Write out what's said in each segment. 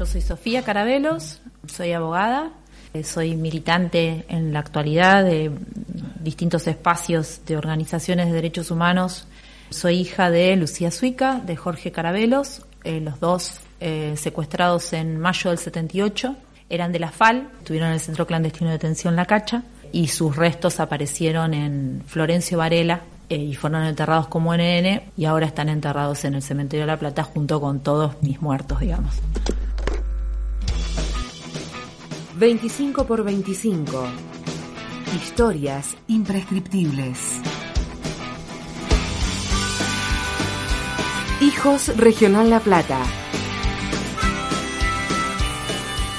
Yo soy Sofía Carabelos, soy abogada, eh, soy militante en la actualidad de distintos espacios de organizaciones de derechos humanos. Soy hija de Lucía Suica, de Jorge Carabelos, eh, los dos eh, secuestrados en mayo del 78. Eran de la FAL, estuvieron en el Centro Clandestino de Detención La Cacha y sus restos aparecieron en Florencio Varela, y fueron enterrados como NN y ahora están enterrados en el cementerio de La Plata junto con todos mis muertos, digamos. 25 por 25. Historias imprescriptibles. Hijos Regional La Plata.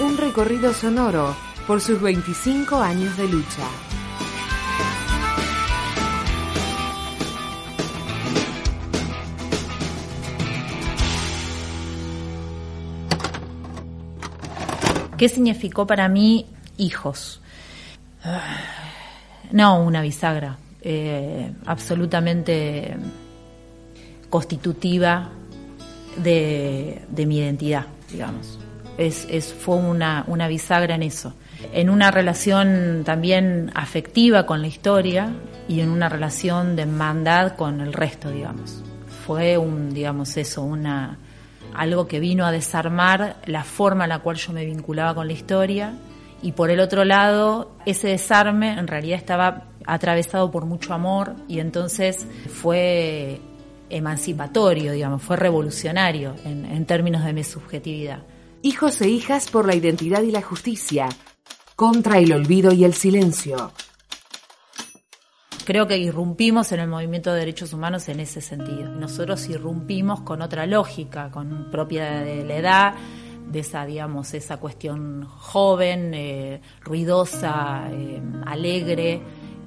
Un recorrido sonoro por sus 25 años de lucha. ¿Qué significó para mí hijos? No, una bisagra, eh, absolutamente constitutiva de, mi identidad, digamos. Es, fue una, una bisagra en eso. En una relación también afectiva con la historia y en una relación de hermandad con el resto, digamos. Fue un, digamos, eso, una, algo que vino a desarmar la forma en la cual yo me vinculaba con la historia y por el otro lado ese desarme en realidad estaba atravesado por mucho amor y entonces fue emancipatorio, digamos, fue revolucionario en, en términos de mi subjetividad. Hijos e hijas por la identidad y la justicia, contra el olvido y el silencio creo que irrumpimos en el movimiento de derechos humanos en ese sentido. Nosotros irrumpimos con otra lógica, con propia de la edad, de esa, digamos, esa cuestión joven, eh, ruidosa, eh, alegre,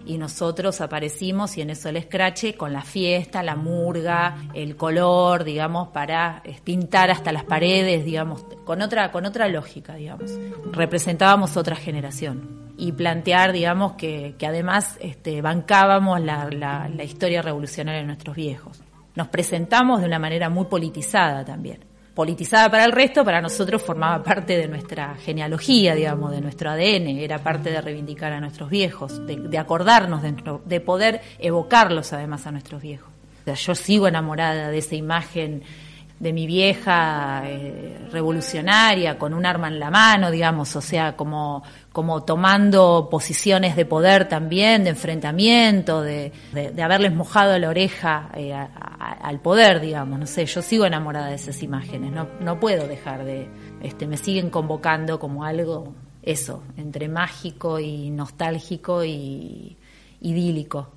y nosotros aparecimos y en eso el escrache con la fiesta, la murga, el color, digamos, para pintar hasta las paredes, digamos, con otra, con otra lógica, digamos. Representábamos otra generación y plantear, digamos, que, además este, bancábamos la, historia revolucionaria de nuestros viejos. Nos presentamos de una manera muy politizada también. Politizada para el resto, para nosotros formaba parte de nuestra genealogía, digamos, de nuestro ADN, era parte de reivindicar a nuestros viejos, de, acordarnos, de, de poder evocarlos además a nuestros viejos. Yo sigo enamorada de esa imagen de mi vieja eh, revolucionaria con un arma en la mano, digamos, o sea, como, como tomando posiciones de poder también, de enfrentamiento, de, de, haberles mojado la oreja eh, al poder, digamos, no sé, yo sigo enamorada de esas imágenes, no, no puedo dejar de, este, me siguen convocando como algo, eso, entre mágico y nostálgico y idílico.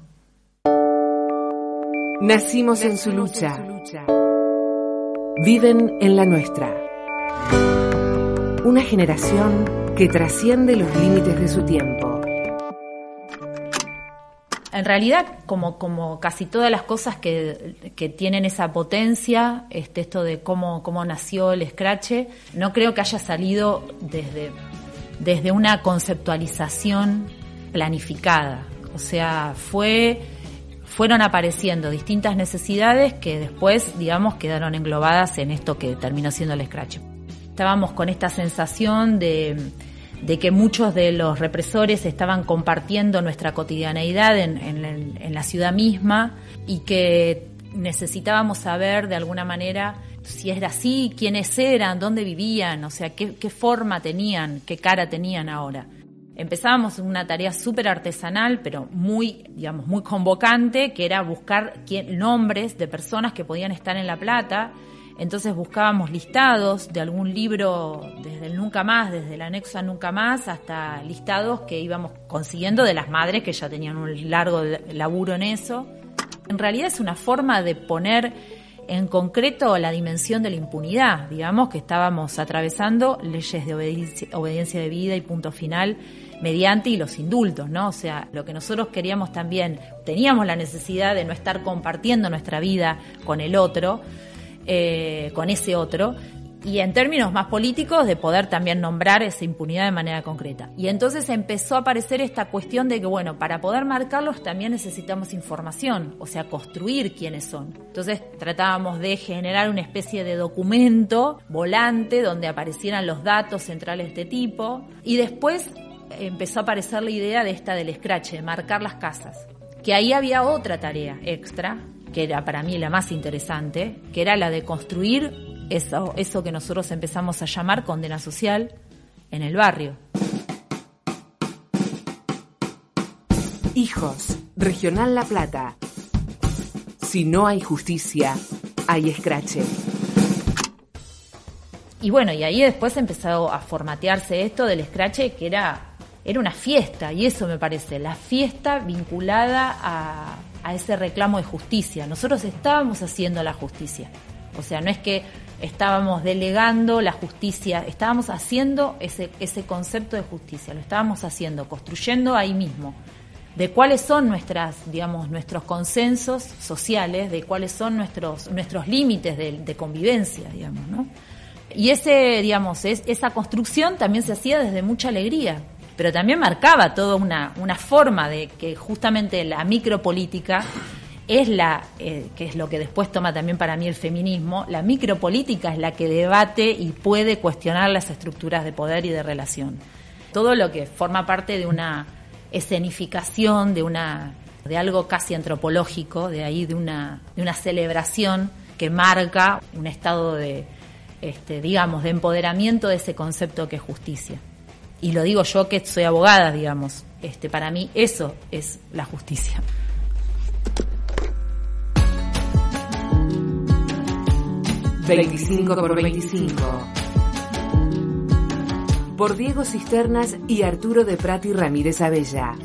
Nacimos en su lucha viven en la nuestra. Una generación que trasciende los límites de su tiempo. En realidad, como, como casi todas las cosas que, que tienen esa potencia, este, esto de cómo, cómo nació el Scratch, no creo que haya salido desde, desde una conceptualización planificada. O sea, fue fueron apareciendo distintas necesidades que después, digamos, quedaron englobadas en esto que terminó siendo el Scratch. Estábamos con esta sensación de, que muchos de los represores estaban compartiendo nuestra cotidianeidad en, la ciudad misma y que necesitábamos saber de alguna manera si era así, quiénes eran, dónde vivían, o sea, qué, qué forma tenían, qué cara tenían ahora. Empezábamos una tarea súper artesanal, pero muy, digamos, muy convocante, que era buscar nombres de personas que podían estar en La Plata. Entonces buscábamos listados de algún libro desde el Nunca Más, desde el anexo a Nunca Más, hasta listados que íbamos consiguiendo de las madres que ya tenían un largo laburo en eso. En realidad es una forma de poner en concreto la dimensión de la impunidad, digamos que estábamos atravesando leyes de obediencia de vida y punto final mediante y los indultos, ¿no? O sea, lo que nosotros queríamos también, teníamos la necesidad de no estar compartiendo nuestra vida con el otro, eh, con ese otro, y en términos más políticos de poder también nombrar esa impunidad de manera concreta. Y entonces empezó a aparecer esta cuestión de que, bueno, para poder marcarlos también necesitamos información, o sea, construir quiénes son. Entonces tratábamos de generar una especie de documento volante donde aparecieran los datos centrales de este tipo y después empezó a aparecer la idea de esta del scratch, de marcar las casas. Que ahí había otra tarea extra, que era para mí la más interesante, que era la de construir eso, eso que nosotros empezamos a llamar condena social en el barrio. Hijos, Regional La Plata. Si no hay justicia, hay escrache. Y bueno, y ahí después empezó a formatearse esto del escrache, que era, era una fiesta, y eso me parece, la fiesta vinculada a, a ese reclamo de justicia. Nosotros estábamos haciendo la justicia. O sea, no es que estábamos delegando la justicia, estábamos haciendo ese, ese concepto de justicia, lo estábamos haciendo, construyendo ahí mismo, de cuáles son nuestras, digamos, nuestros consensos sociales, de cuáles son nuestros, nuestros límites de, convivencia, digamos, ¿no? Y ese, digamos, es, esa construcción también se hacía desde mucha alegría, pero también marcaba toda una, una forma de que justamente la micropolítica es la, eh, que es lo que después toma también para mí el feminismo, la micropolítica es la que debate y puede cuestionar las estructuras de poder y de relación. Todo lo que forma parte de una escenificación, de una de algo casi antropológico, de ahí de una, de una celebración que marca un estado de, este, digamos, de empoderamiento de ese concepto que es justicia. Y lo digo yo que soy abogada, digamos, este, para mí eso es la justicia. 25 por 25. Por Diego Cisternas y Arturo de Prati Ramírez Abella.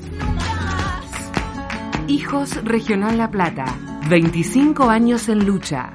Hijos Regional La Plata. 25 años en lucha.